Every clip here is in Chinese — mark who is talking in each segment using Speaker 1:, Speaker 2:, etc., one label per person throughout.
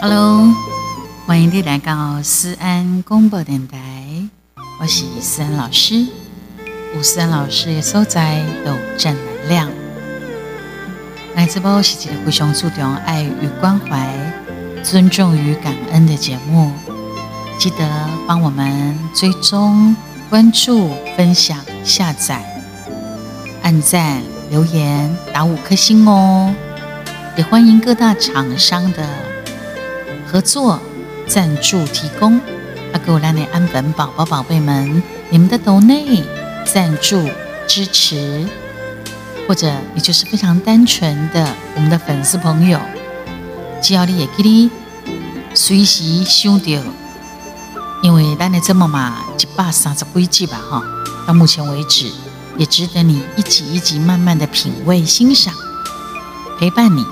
Speaker 1: Hello，欢迎你来到思安广播电台，我是思安老师。吴思安老师的所在都正能量。来自播是一个互相注重爱与关怀、尊重与感恩的节目。记得帮我们追踪、关注、分享、下载、按赞、留言、打五颗星哦！也欢迎各大厂商的。合作赞助提供，阿哥拉内安本宝宝宝贝们，你们的抖内赞助支持，或者你就是非常单纯的我们的粉丝朋友，只要你也可以随时收到，因为咱的这么嘛一百三十几集吧哈，到目前为止也值得你一集一集慢慢的品味欣赏，陪伴你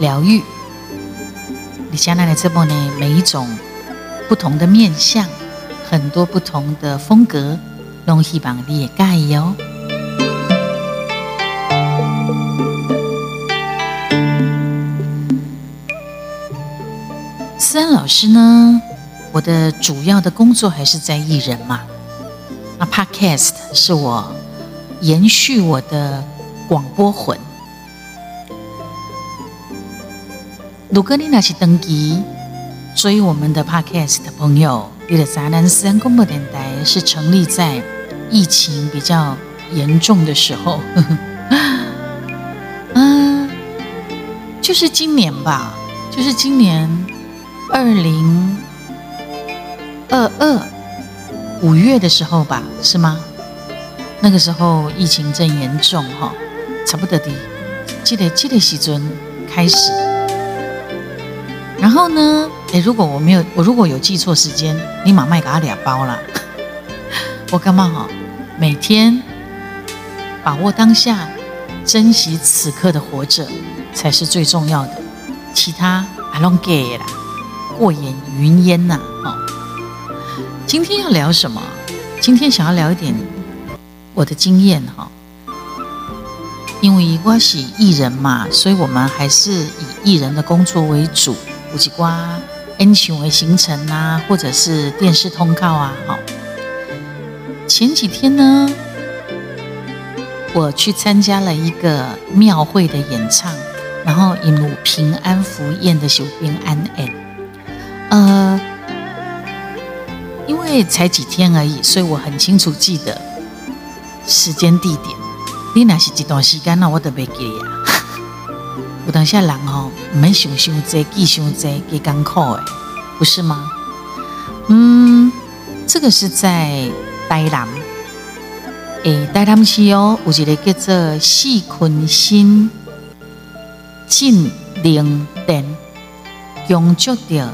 Speaker 1: 疗愈。你将来的这部呢，每一种不同的面相，很多不同的风格，拢希望你也介意哦。思安老师呢，我的主要的工作还是在艺人嘛。那 Podcast 是我延续我的广播魂。如果你那是登记追我们的 Podcast 的朋友，你的杂南私人广播电台是成立在疫情比较严重的时候，嗯，就是今年吧，就是今年二零二二五月的时候吧，是吗？那个时候疫情正严重哈，差不多的，记得记得时阵开始。然后呢？诶，如果我没有，我如果有记错时间，立马卖给他俩包了。我干嘛哈？每天把握当下，珍惜此刻的活着，才是最重要的。其他 I don't get 啦，过眼云烟呐。哦，今天要聊什么？今天想要聊一点我的经验哈。因为我是艺人嘛，所以我们还是以艺人的工作为主。有几瓜 N 型的行程啊，或者是电视通告啊，好。前几天呢，我去参加了一个庙会的演唱，然后引入平安福宴的修平安安。呃，因为才几天而已，所以我很清楚记得时间地点。你那是一段时间，那我都袂记呀。有当下人哦，唔免想想这记想这几艰苦诶，不是吗？嗯，这个是在台南，诶，台南市哦，有一个叫做四坤新进灵殿，恭祝着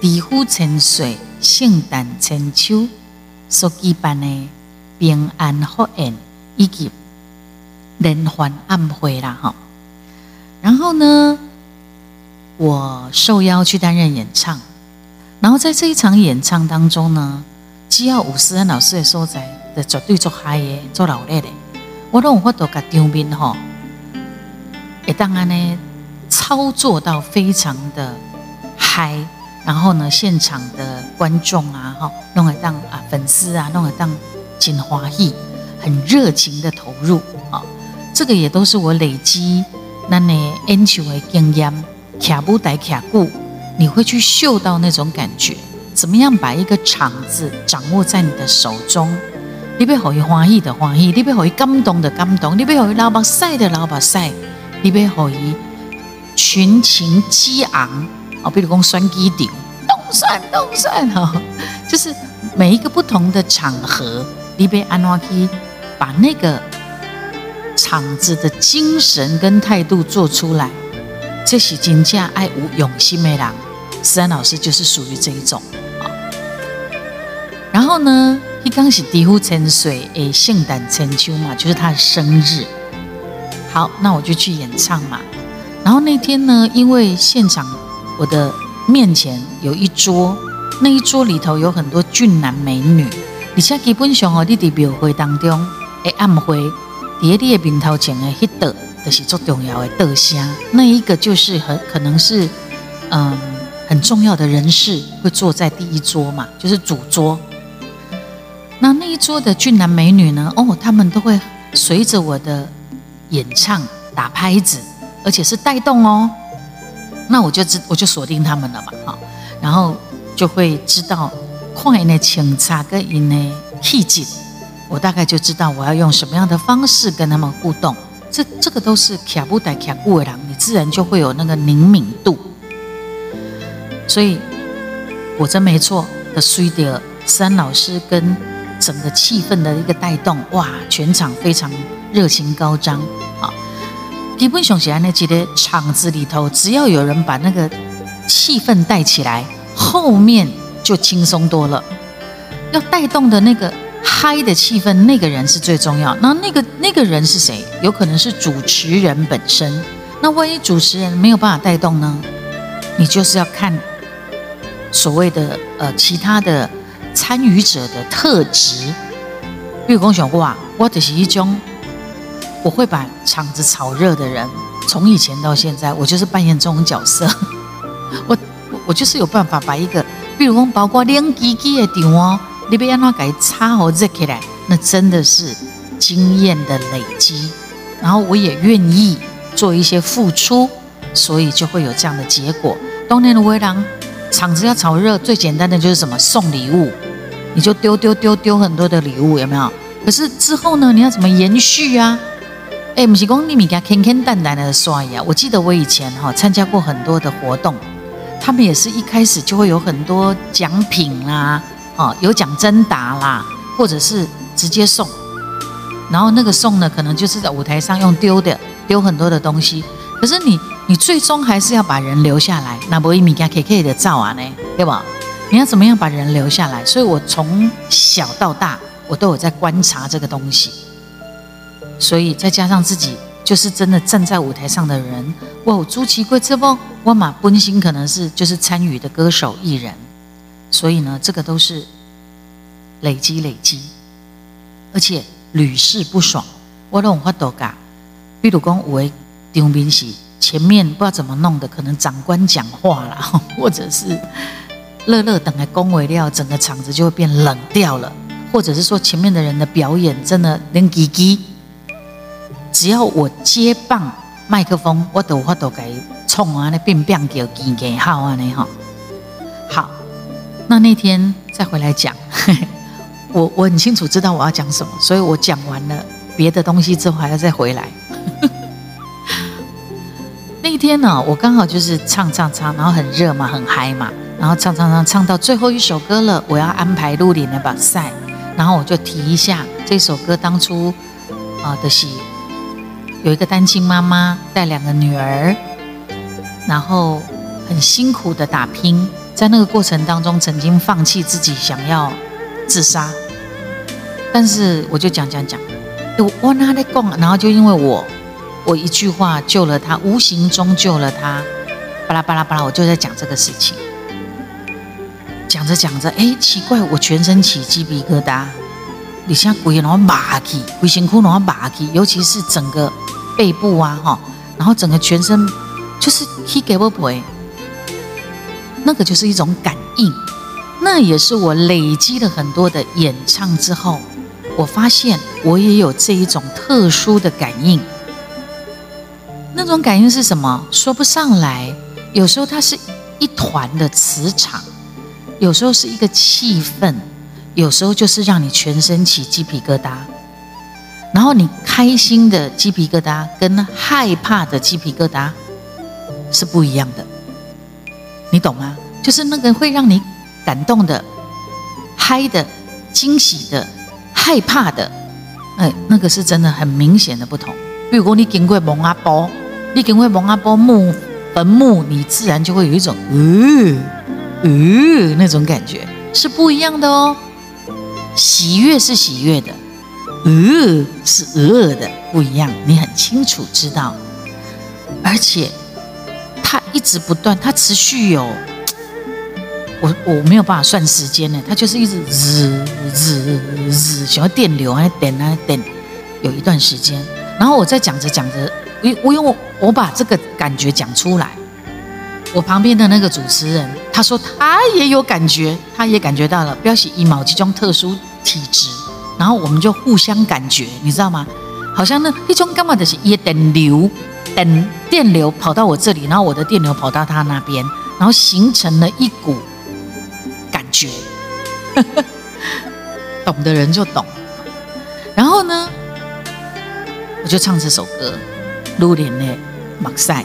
Speaker 1: 地府千岁圣诞千秋所举办的平安福宴以及连环暗会啦，哈。然后呢，我受邀去担任演唱，然后在这一场演唱当中呢，只要吴思恩老师的所在的绝对做嗨的、做老烈的，我都有法度甲场面吼，也当然呢操作到非常的嗨，然后呢现场的观众啊，哈，弄来当啊粉丝啊，弄来当金花艺，很热情的投入啊，这个也都是我累积。那你演唱的经验，卡舞台卡鼓，你会去嗅到那种感觉。怎么样把一个场子掌握在你的手中？你要可以欢喜的欢喜，你要可以感动的感动，你要可以老把赛的老把赛，你要可以群情激昂哦，比如讲双击顶，动算动算哈，就是每一个不同的场合，你要安怎去把那个。场子的精神跟态度做出来，这是真正爱无用心的人。思安老师就是属于这一种啊。然后呢，一刚是地府千岁诶，圣诞千秋嘛，就是他的生日。好，那我就去演唱嘛。然后那天呢，因为现场我的面前有一桌，那一桌里头有很多俊男美女。而且基本上哦，你伫庙会当中。会暗回伫你的面头前的迄道，就是最重要的道声。那一个就是很可能是嗯很重要的人士会坐在第一桌嘛，就是主桌。那那一桌的俊男美女呢？哦，他们都会随着我的演唱打拍子，而且是带动哦。那我就知我就锁定他们了嘛，好，然后就会知道快呢清茶跟音呢气质，我大概就知道我要用什么样的方式跟他们互动。这这个都是卡布带卡布的人，你自然就会有那个灵敏度。所以果真没错的，随着三老师跟。整个气氛的一个带动，哇，全场非常热情高涨啊！基本上起来呢，觉得场子里头只要有人把那个气氛带起来，后面就轻松多了。要带动的那个嗨的气氛，那个人是最重要。那那个那个人是谁？有可能是主持人本身。那万一主持人没有办法带动呢？你就是要看所谓的呃其他的。参与者的特质，比如讲想过啊，我就是一种我会把场子炒热的人。从以前到现在，我就是扮演这种角色。我我就是有办法把一个，比如讲包括亮机机的场哦，你别让它改插好热起来，那真的是经验的累积。然后我也愿意做一些付出，所以就会有这样的结果。冬天的微凉。场子要炒热，最简单的就是什么送礼物，你就丢丢丢丢很多的礼物，有没有？可是之后呢，你要怎么延续啊？哎，不是讲你米家天天淡淡的刷牙。我记得我以前哈参加过很多的活动，他们也是一开始就会有很多奖品啦，哦，有奖征答啦，或者是直接送。然后那个送呢，可能就是在舞台上用丢的，丢很多的东西。可是你。你最终还是要把人留下来，那不一米加 K K 的照啊呢，对吧？你要怎么样把人留下来？所以我从小到大，我都有在观察这个东西。所以再加上自己就是真的站在舞台上的人，哇，朱奇贵这不，我马本心可能是就是参与的歌手艺人，所以呢，这个都是累积累积，而且屡试不爽。我都有法度噶，比如讲有的场面是。前面不知道怎么弄的，可能长官讲话了，或者是乐乐等来恭维料，整个场子就会变冷掉了，或者是说前面的人的表演真的连叽叽，只要我接棒麦克风，我都我都给冲啊，那变变叫叽叽好啊，你哈好，那那天再回来讲，我我很清楚知道我要讲什么，所以我讲完了别的东西之后还要再回来。那天呢，我刚好就是唱唱唱，然后很热嘛，很嗨嘛，然后唱唱唱唱到最后一首歌了，我要安排录里的把赛，然后我就提一下这首歌当初啊的是有一个单亲妈妈带两个女儿，然后很辛苦的打拼，在那个过程当中曾经放弃自己想要自杀，但是我就讲讲讲，我我哪里讲，然后就因为我。我一句话救了他，无形中救了他。巴拉巴拉巴拉，我就在讲这个事情。讲着讲着，哎，奇怪，我全身起鸡皮疙瘩。你像鬼然后麻起，鬼辛苦然后麻起，尤其是整个背部啊，哈，然后整个全身就是 he gave away，。那个就是一种感应，那也是我累积了很多的演唱之后，我发现我也有这一种特殊的感应。那种感应是什么？说不上来。有时候它是一团的磁场，有时候是一个气氛，有时候就是让你全身起鸡皮疙瘩。然后你开心的鸡皮疙瘩跟害怕的鸡皮疙瘩是不一样的，你懂吗？就是那个会让你感动的、嗨的、惊喜的、害怕的，哎，那个是真的很明显的不同。比如说你经过蒙阿波。你经过蒙阿波墓坟墓，你自然就会有一种呃呃那种感觉，是不一样的哦。喜悦是喜悦的，呃是呃的，不一样。你很清楚知道，而且它一直不断，它持续有，我我没有办法算时间呢，它就是一直日日日，想要电流啊，等啊等，有一段时间。然后我在讲着讲着，我我用我把这个感觉讲出来，我旁边的那个主持人他说他也有感觉，他也感觉到了，标喜一毛这种特殊体质，然后我们就互相感觉，你知道吗？好像那一种干嘛的是也电流，等电流跑到我这里，然后我的电流跑到他那边，然后形成了一股感觉，懂的人就懂。然后呢？我就唱这首歌《露莲的马赛》，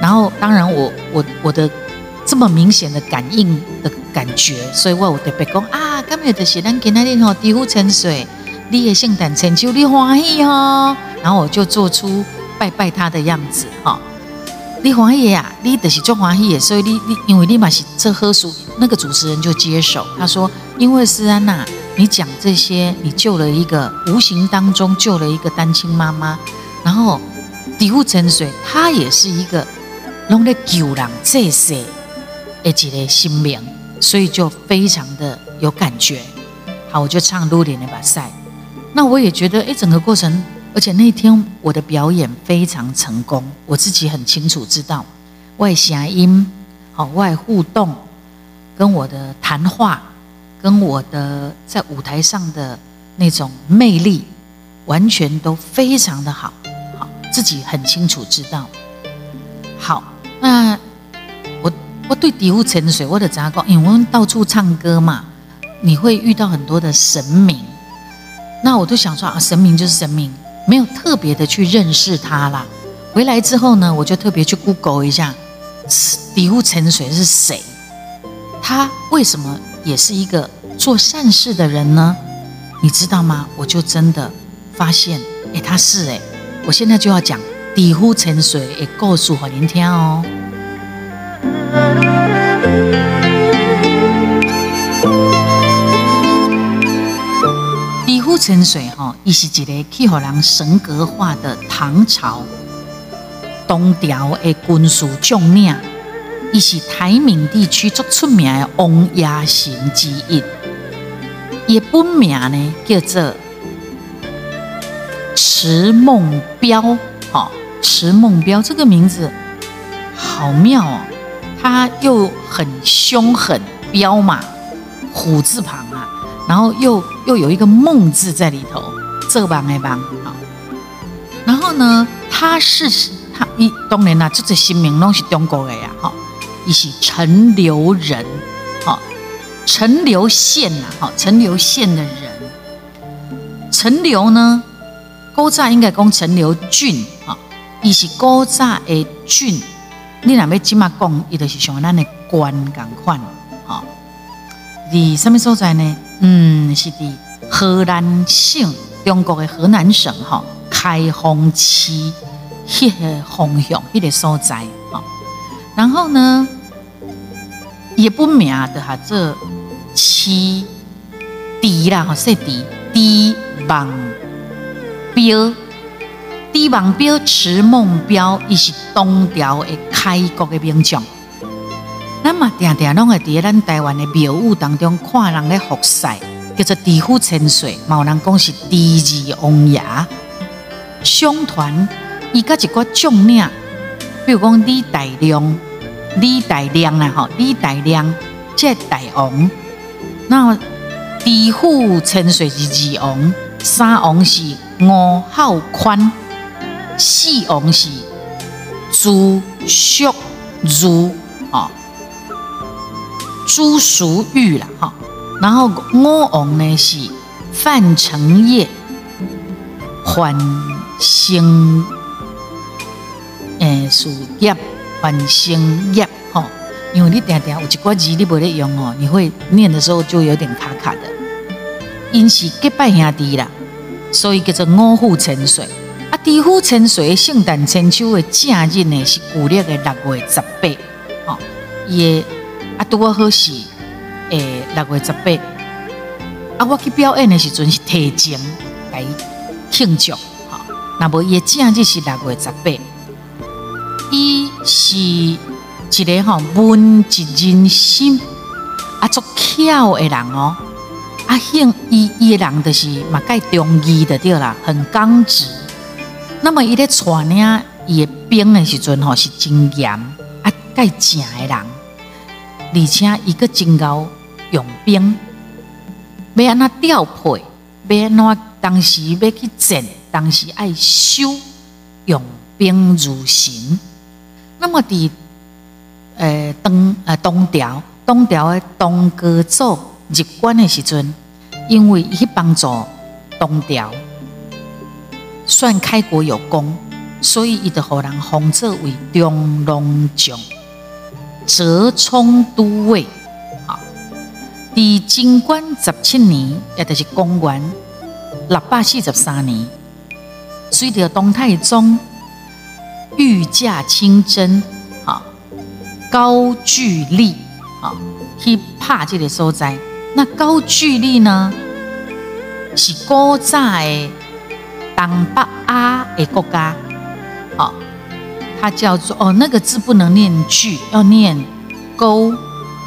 Speaker 1: 然后当然我我我的这么明显的感应的感觉，所以我有特别讲啊，今日就是咱今天吼，地府沉水，你的圣诞成就你欢喜哦，然后我就做出拜拜他的样子哈，你欢喜呀，你就是做欢喜，所以你你因为你嘛是这喝熟，那个主持人就接手，他说因为思安娜。你讲这些，你救了一个无形当中救了一个单亲妈妈，然后底物沉水，他也是一个弄得救人这些一个心命，所以就非常的有感觉。好，我就唱《露莲的把赛》，那我也觉得，哎，整个过程，而且那天我的表演非常成功，我自己很清楚知道，外声音，好外互动，跟我的谈话。跟我的在舞台上的那种魅力，完全都非常的好，好自己很清楚知道。好，那我对底物沉水我的杂工，因为我们到处唱歌嘛，你会遇到很多的神明，那我都想说啊，神明就是神明，没有特别的去认识他啦。回来之后呢，我就特别去 Google 一下，底物沉水是谁？他为什么？也是一个做善事的人呢，你知道吗？我就真的发现，哎，他是哎，我现在就要讲底呼沉水，也告诉我您听哦。底呼沉水哈，伊是一个去互人神格化的唐朝东条的军事将领。伊是台闽地区最出名的王爷神之一，伊本名呢叫做池梦彪，哈，池梦彪这个名字好妙哦，他又很凶狠，彪嘛，虎字旁，然后又又有一个梦字在里头，这帮那帮啊，然后呢，他是他一当然啦，这个新名拢是中国的呀，哈。一是陈留人，好，陈留县呐，好，陈留县的人，陈留呢，高乍应该讲陈留郡，啊，伊是高乍的郡，你若要即马讲，伊就是像咱的官共款，好，伫什么所在呢？嗯，是伫河南省，中国的河南省，哈，开封市迄个方向，迄个所在，哈。然后呢，也不名的哈，这七地啦，哈，说地地王标，地王标池梦标，伊是东条的开国的名将。那么，定定拢会伫咱台湾的庙宇当中看人咧服侍，叫做地府千岁，有人讲是第二王爷。相传，伊甲一个将领。比如讲李大亮，李大亮啊，吼，李大亮这大王，那地府沉水是二王，三王是吴浩宽，四王是朱淑如，哦，朱淑玉啦，哈，然后五王呢是范成业、范兴。诶，事业完成业吼，因为你定定有一寡字你无咧用哦，你会念的时候就有点卡卡的。因是结拜兄弟啦，所以叫做五虎沉水。啊，地虎沉水圣诞千秋的正日呢是古历的六月十八，吼，也啊拄好是诶六月十八。啊，我去表演的时阵是提前来庆祝，吼，那么也正日是六月十八。伊是一个吼文质人心啊，足巧的人哦。啊，兴伊伊的人就是嘛介中义的对啦，很刚直。那么伊咧带领伊的兵的时阵吼是真严啊，介正的人，而且伊个真够用兵，要安怎调配，要安怎当时要去战，当时爱修用兵如神。那么伫呃东呃东条东条的东哥祖入关的时阵，因为伊去帮助东条，算开国有功，所以伊就互人封作为中龙将，折冲都尉。好，伫贞观十七年，也就是公元六百四十三年，随着东太宗御驾亲征，好高句丽，好去拍这个所在。那高句丽呢，是古早的东北亚的国家，好，它叫做哦，那个字不能念句，要念沟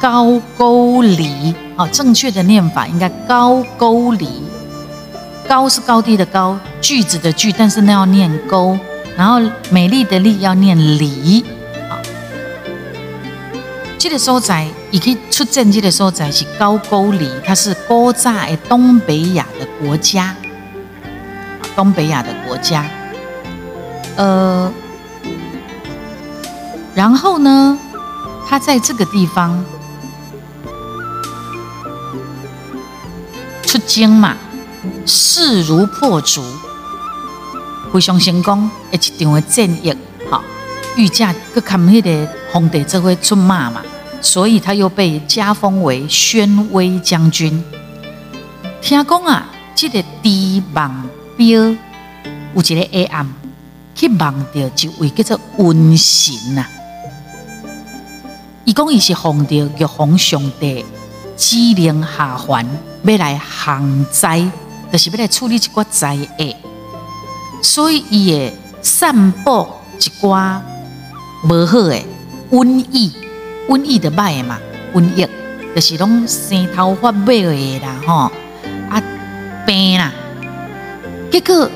Speaker 1: 高沟离，哦，正确的念法应该高沟离，高是高低的高，句子的句，但是那要念沟，然后美丽的丽要念离。这个所在，伊去出战这个所在是高句丽，它是古早的东北亚的国家，东北亚的国家。呃，然后呢，他在这个地方出征嘛，势如破竹，非常成功，一场的战役，哈。御驾佮看迄个皇帝这回出马嘛，所以他又被加封为宣威将军。听讲啊，这个帝王标有一个黑暗，去望到一位叫做瘟神呐。伊讲伊是奉着玉皇上帝指令下凡，要来降灾，就是要来处理一寡灾厄，所以伊会散布一寡。无好诶，瘟疫，瘟疫的歹嘛，瘟疫就是拢生头发尾诶啦吼，啊病啦，结果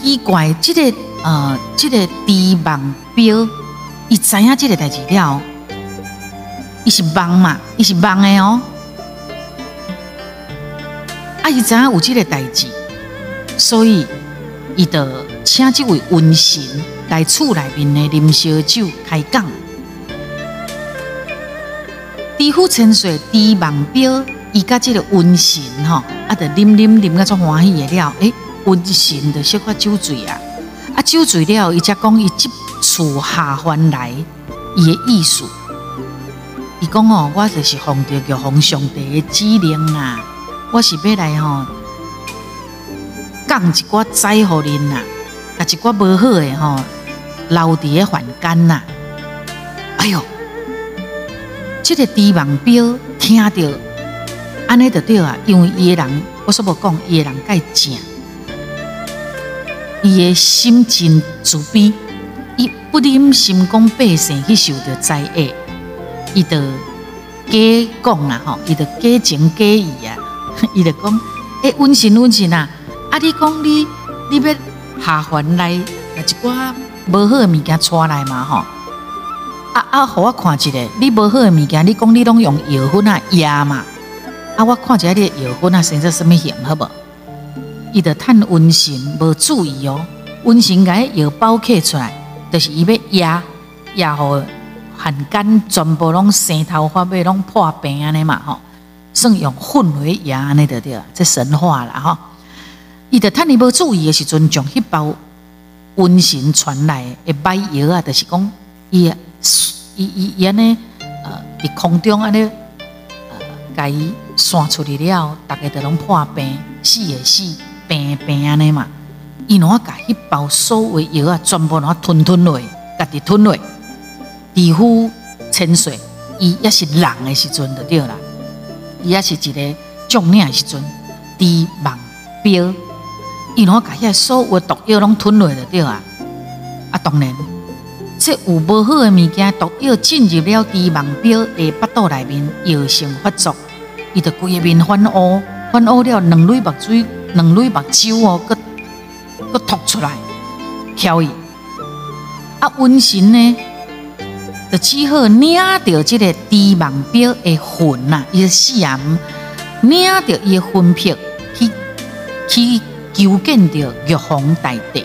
Speaker 1: 奇怪，这个呃，这个帝王表，伊知影这个代志了，伊是盲嘛，伊是盲的哦，啊，伊知影有这个代志，所以伊就请这位瘟神。来厝内面的啉烧酒开讲，地府千岁地望表，伊甲即个瘟神吼，啊，得啉啉啉个足欢喜的了。诶，瘟神就小可酒醉啊，啊，酒醉了，伊则讲伊即厝下凡来，伊的意思。伊讲哦，我就是奉着玉皇上帝的指令啊，我是要来吼，降一寡灾祸恁呐，啊，一寡无好的吼。留伫个凡间呐，哎呦，这个帝王表听到，安尼就对啊，因为伊个人，我所无讲，伊个人介正，伊个心真慈悲，伊不忍心讲百姓去受着灾厄，伊就假讲啦吼，伊就假情假意啊，伊就讲，诶，温馨温馨啊，啊，你讲你，你要下凡来，啊一寡。无好的物件带来嘛吼，啊啊，互我看一下，你无好的物件，你讲你拢用药粉啊压嘛，啊，我看一下你药粉啊生做什么形，好无？伊就趁瘟神无注意哦，瘟神甲药包刻出来，就是伊要压压互汉奸全部拢生头发尾拢破病安尼嘛吼，算用混为压安尼得对，这神话啦吼，伊就趁你无注意的时阵，将迄包。瘟神传来的歹药啊，就是讲伊伊伊伊安尼呃，伫空中安尼呃，甲伊散出去了，大家都拢破病，死也死，病病安尼嘛。伊若甲迄包所有药啊，全部若吞吞落，家己吞落，皮肤沉睡，伊也是人的时阵就对啦。伊也是一个重领的时阵，低望标。伊若甲遐所有毒药拢吞落就对啊！啊，当然，这有无好的物件，毒药进入了地网表的腹肚内面，药性发作，伊就规个面反乌，翻乌了两蕊目水，两蕊目珠哦，搁搁吐出来，飘逸。啊，瘟神呢，只好领着这个地网表的魂呐，伊个死人领着伊个魂魄去去求见着玉皇大帝。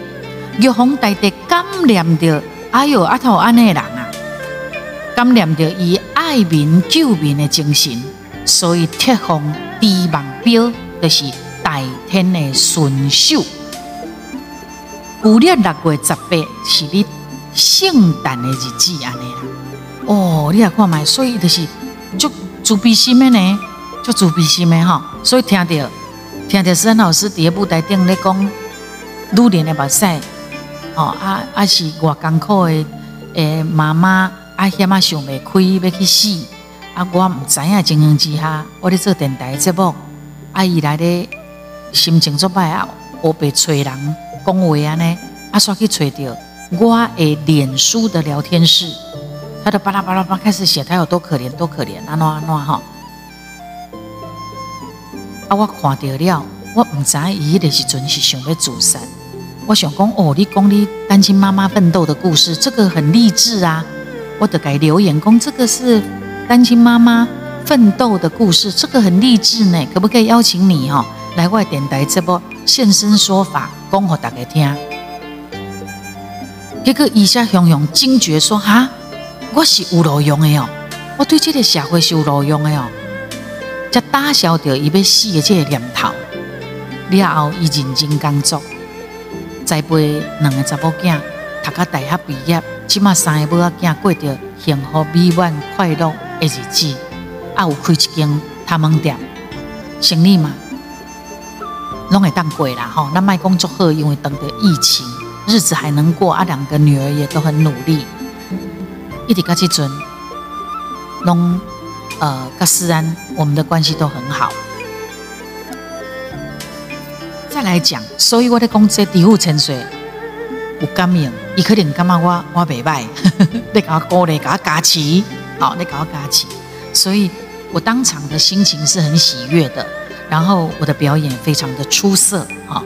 Speaker 1: 玉皇大帝感念着，哎哟，阿头安尼人啊，感念着伊爱民救民的精神，所以贴封地网表，就是大天的顺手。旧历六月十八是你。圣诞的日子安尼啦，哦，你来看卖，所以就是就自卑心的呢，就自卑心的哈，所以听到听到沈老师第一部台顶咧讲，女人的目屎，哦啊啊是偌艰苦的诶妈妈啊险啊想袂开要去死，啊我毋知影情形之下，我咧做电台节目，啊伊来咧心情作歹啊，我被催人讲话安尼，啊煞去找着。我诶，脸书的聊天室，他的巴拉巴拉巴开始写他有多可怜，多可怜，安怎安怎哈。啊，我看到了，我唔知伊迄个时阵是想要自杀。我想讲，哦，你讲你单亲妈妈奋斗的故事，这个很励志啊。我得给留言讲，这个是单亲妈妈奋斗的故事，这个很励志呢。可不可以邀请你哈来外电台这波现身说法，讲给大家听？结果医生雄雄惊觉说：“哈，我是有路用的哦，我对这个社会是有路用的哦。”才打消掉伊要死的这个念头。了后，伊认真工作，栽培两个查某囝，读到大学毕业，即马三个某仔囝过着幸福美满快乐的日子。啊，有开一间他们店，生意嘛，拢会当过啦吼。那卖工作好，因为等着疫情。日子还能过啊，两个女儿也都很努力。一直到这阵，拢呃跟思安我们的关系都很好。再来讲，所以我的讲这底户沉水有感应，伊可能感觉我我袂歹，你搞我鼓励，搞我加持，好，你搞我加持，所以我当场的心情是很喜悦的，然后我的表演非常的出色，好。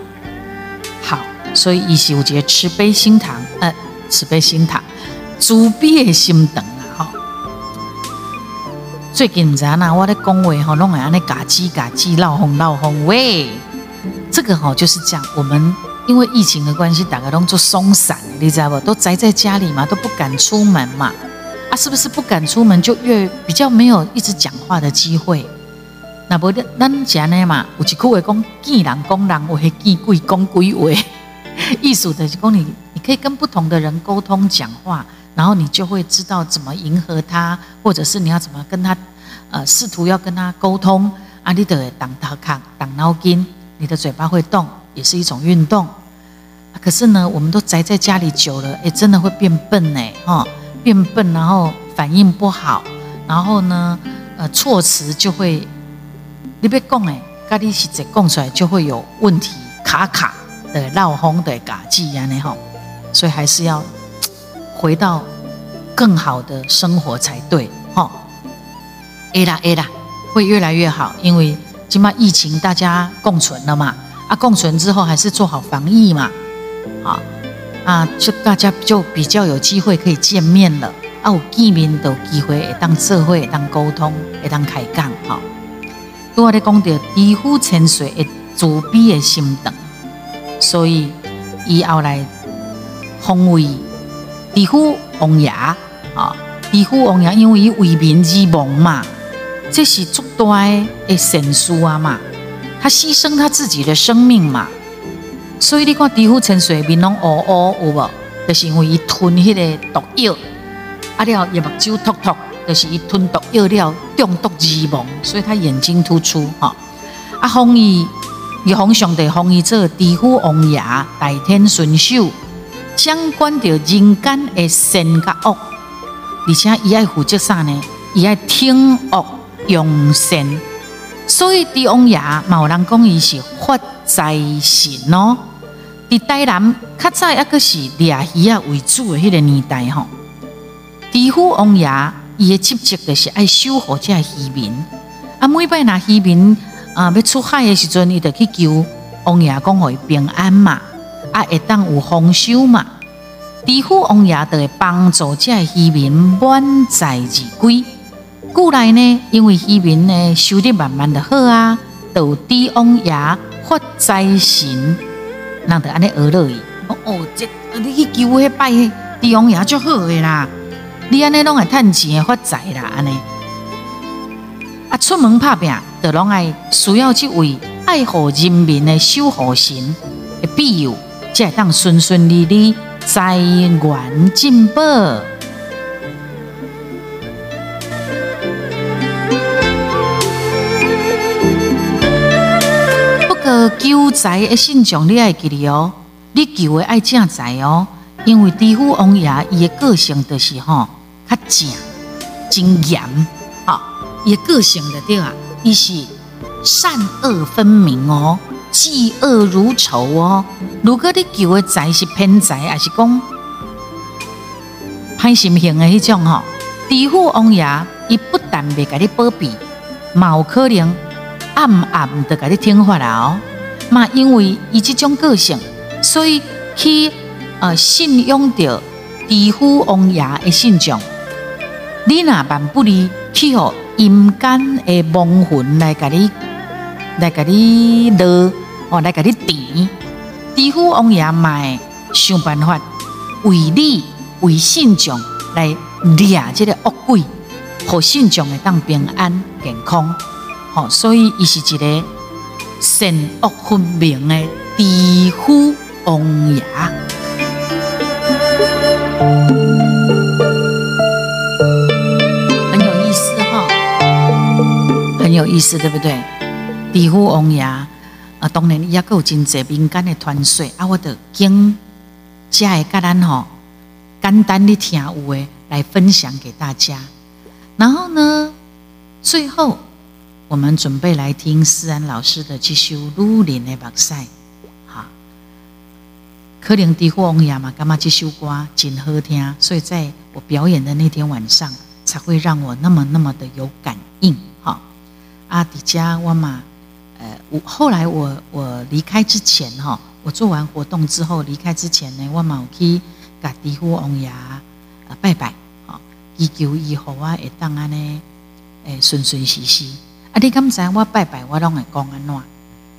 Speaker 1: 所以，伊是有一个慈悲心肠，呃，慈悲心肠，慈悲的心肠啊！哈。最近在那，我在讲话哈，弄来安尼嘎叽嘎叽，闹哄闹哄喂。这个哈就是这样，我们因为疫情的关系，大家都做松散，你知道不？都宅在家里嘛，都不敢出门嘛。啊，是不是不敢出门，就越比较没有一直讲话的机会？那不，咱讲呢嘛，有一句话讲：见人讲人话，见鬼讲鬼话。艺术的功你你可以跟不同的人沟通讲话，然后你就会知道怎么迎合他，或者是你要怎么跟他，呃，试图要跟他沟通。啊，你得挡他看，挡脑筋，你的嘴巴会动，也是一种运动。可是呢，我们都宅在家里久了，哎，真的会变笨哎，哈，变笨，然后反应不好，然后呢，呃，措辞就会，你别讲哎，咖喱实在讲出来就会有问题，卡卡。的闹哄的嘎叽呀，你好，所以还是要回到更好的生活才对，哈。会啦会啦，会越来越好，因为起码疫情大家共存了嘛，啊，共存之后还是做好防疫嘛，啊啊，就大家就比较有机会可以见面了，啊，有见面的机会会当社会会当沟通，会当开讲，哈。我咧讲到低呼潜水的自卑的心等。所以，以后来封为地虎王爷啊，地虎王爷因为伊为民而亡嘛，这是足大的神书啊嘛，他牺牲他自己的生命嘛，所以你看地虎沉水面拢乌乌有无？就是因为伊吞迄个毒药，啊了叶目睭突突，就是伊吞毒药了中毒而亡，所以他眼睛突出哈，啊封伊。玉皇上帝封伊做地府王爷，大天顺守，掌管着人间的善甲恶，而且伊爱负责啥呢？伊爱听恶用善，所以地王爷嘛有人讲伊是发财神哦。伫台南较早抑个是掠鱼啊为主的迄个年代吼，地府王爷伊的职责就是爱守护这渔民，啊每摆若渔民。啊要出海的时阵，伊就去求王爷讲互伊平安嘛，啊会当有丰收嘛。地府王爷就会帮助这渔民满载而归。古来呢，因为渔民呢收入慢慢的好啊，就地王爷发财神，人就安尼学落去。哦，这你去求迄拜地王爷就好个啦，你安尼拢会趁钱发财啦，安尼。啊，出门拍拼，就拢爱需要这位爱护人民的守护神的庇佑，才会当顺顺利利。财源进宝，不过求财的信众你爱记哩哦，你求的爱正财哦，因为地府王爷伊的个性就是吼较正、真严，哈，伊的个性的对啊，伊是善恶分明哦。嫉恶如仇哦！如果你求的财是偏财，还是讲歹心性的迄种吼，地府王爷伊不但未甲你保庇，嘛有可能暗暗的甲你听话啦哦。嘛，因为伊这种个性，所以去呃信用着地府王爷的信众，你若万不离去互阴间的亡魂来甲你来甲你落。我来给你点，地府王爷卖想办法为你为信众来掠这个恶鬼，和信众会当平安健康。哦，所以伊是一个善恶分明的地府王爷，有意思，对不对？地府王爷。啊，当然也够真济民间的传说啊，我得经这会甲咱吼简单的听有诶来分享给大家。然后呢，最后我们准备来听思安老师的这首《鲁林的目屎》。哈，可能地府王爷嘛，感觉这首歌真好听，所以在我表演的那天晚上，才会让我那么那么的有感应。啊，迪迦我嘛。呃，我后来我我离开之前哈，我做完活动之后离开之前呢，我嘛有去甲地府王爷啊拜拜，哈，祈求以后啊会当安尼诶顺顺时时。啊，你敢知我拜拜我拢会讲安怎？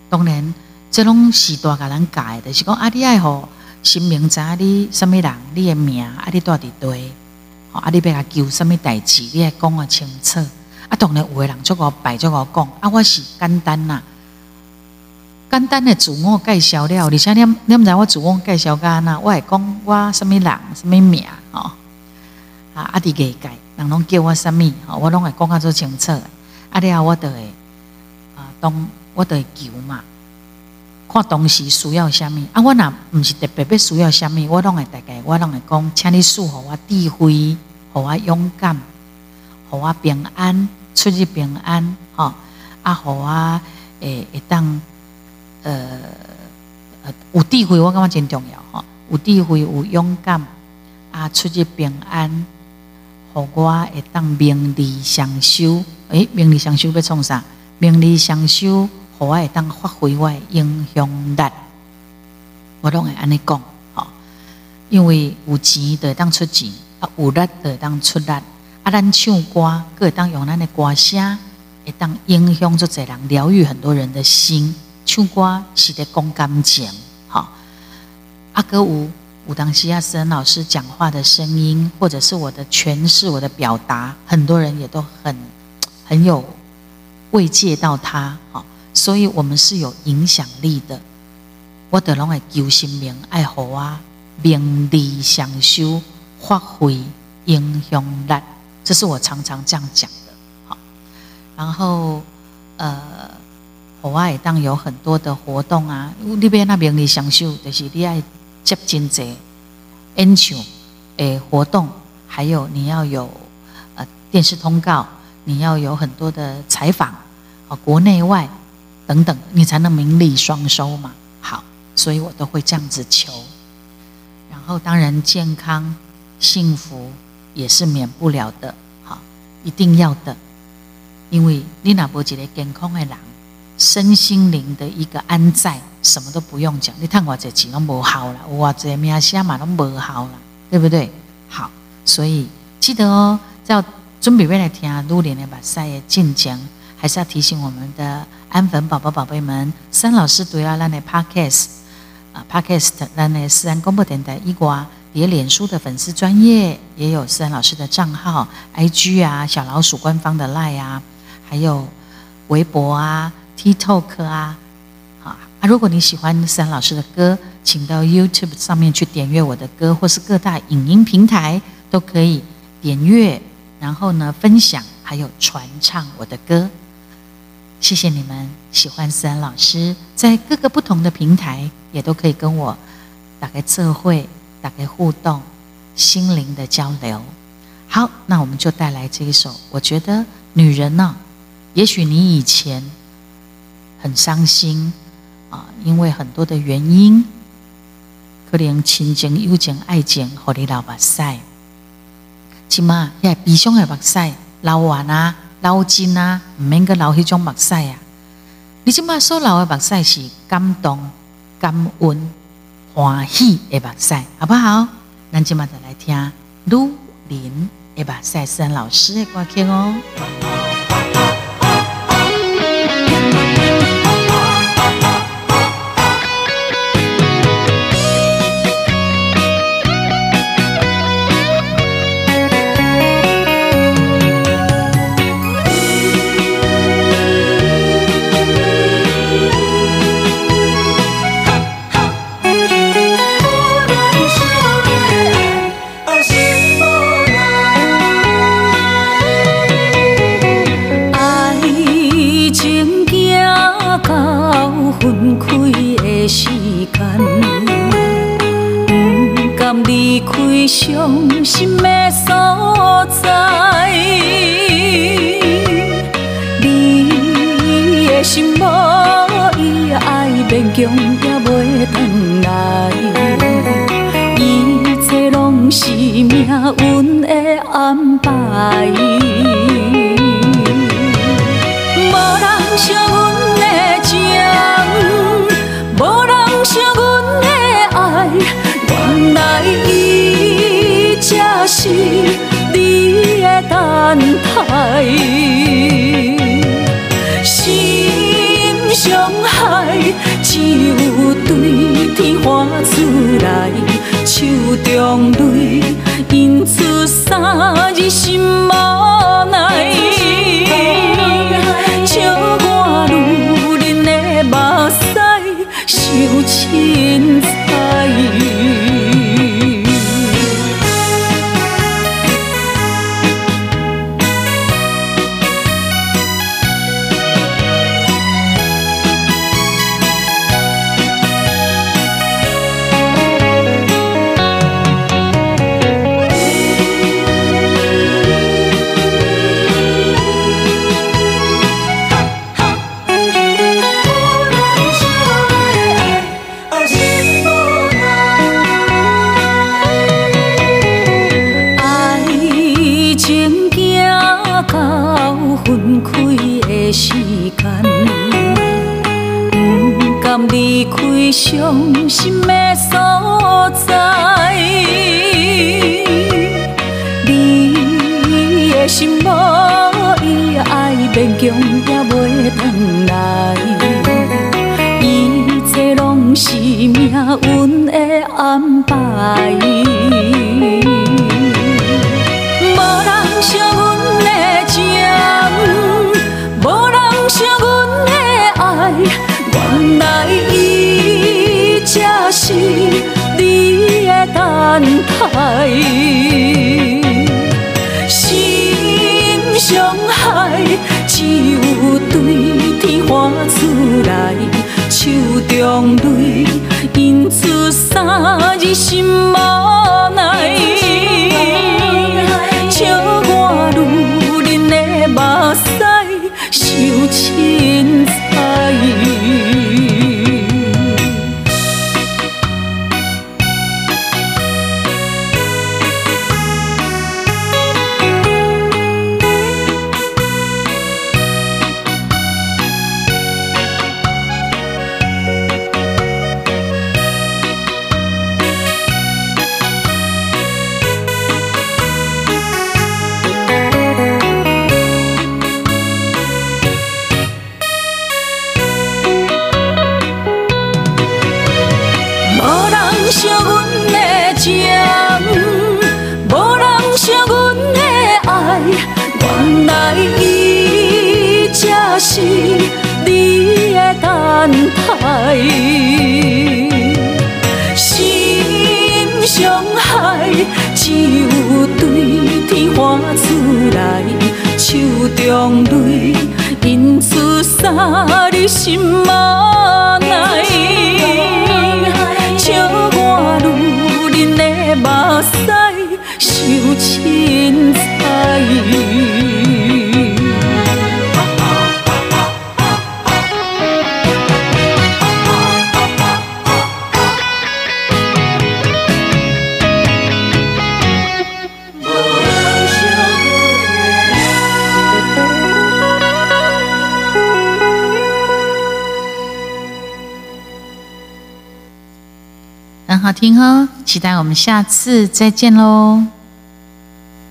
Speaker 1: 当然，这拢是大甲人教的，就是讲啊，你爱好神明知你什么人，你的名啊，你住伫对，好啊，你要甲求什么代志，你爱讲啊清楚。啊，当然有个人做个拜做个讲，啊，我是简单呐。简单的自我介绍了，而且你你毋知我自我介绍干呐？我系讲我什么人、什么名哦，啊，啊啲嘅介，人拢叫我什么？我拢会讲啊做清楚。啊，了我就会啊，当我就会求嘛，看当时需要什么。啊，我若唔是特别要需要什么，我拢会大概我拢会讲，请你赐予我智慧，互我勇敢，互我平安，出入平安，吼，啊，互我诶会当。呃呃，有智慧我感觉真重要吼，有智慧有勇敢啊，出入平安，互我会当名利双收。诶，名利双收要创啥？名利双收，互我会当发挥我英雄力。我拢会安尼讲，吼，因为有钱就会当出钱，啊，有力就会当出力，啊，咱唱歌，佫会当用咱的歌声，会当影响做侪人，疗愈很多人的心。唱歌是在讲感情，好。阿哥吴吴当西亚斯恩老师讲话的声音，或者是我的诠释、我的表达，很多人也都很很有慰藉到他，好。所以我们是有影响力的。我的拢会求心明爱好啊，名利双收，发挥影响力，这是我常常这样讲的，好。然后，呃。国外当有很多的活动啊，你边那边你享受，就是你爱接真济演唱诶活动，还有你要有呃电视通告，你要有很多的采访啊，国内外等等，你才能名利双收嘛。好，所以我都会这样子求。然后当然健康幸福也是免不了的，哈，一定要的，因为你那无一个健康的人。
Speaker 2: 身心灵的一个安在，什么都不用讲，你看我这几拢无效了，哇，这名声嘛都无效了，对不对？好，所以记得哦，要准备来听露莲的把赛的进讲，还是要提醒我们的安粉宝宝宝贝们，三老师都要让你 podcast 啊，podcast 让你私人公布电台一瓜。也脸书的粉丝专业也有思安老师的账号，IG 啊，小老鼠官方的 Line 啊，还有微博啊，TikTok 啊，啊啊！如果你喜欢思安老师的歌，请到 YouTube 上面去点阅我的歌，或是各大影音平台都可以点阅，然后呢分享，还有传唱我的歌。谢谢你们喜欢思安老师，在各个不同的平台也都可以跟我打开测会。打开互动，心灵的交流。好，那我们就带来这一首。我觉得女人呢，也许你以前很伤心啊，因为很多的原因，可能亲情、友情、爱情，和你流目屎。起码也悲伤的目屎，流完啊，流尽啊，唔免个流迄种目屎啊。你起码所流的目屎是感动、感恩。欢喜的目屎，好不好？那今晚再来听鲁林的目屎，山老师的歌曲哦。开伤心的所在，你的心无伊爱勉强也袂转来，一切拢是命运的安排。等待，心伤害只有对天喊出来，手中泪引出三日心无奈，的等待，心伤害只有对天喊出来，手中泪印出三字心万态，心上海只有对天花出来，手中泪印出三日心嘛爱，笑我女人的目屎受凊彩。
Speaker 1: 听哦，期待我们下次再见喽。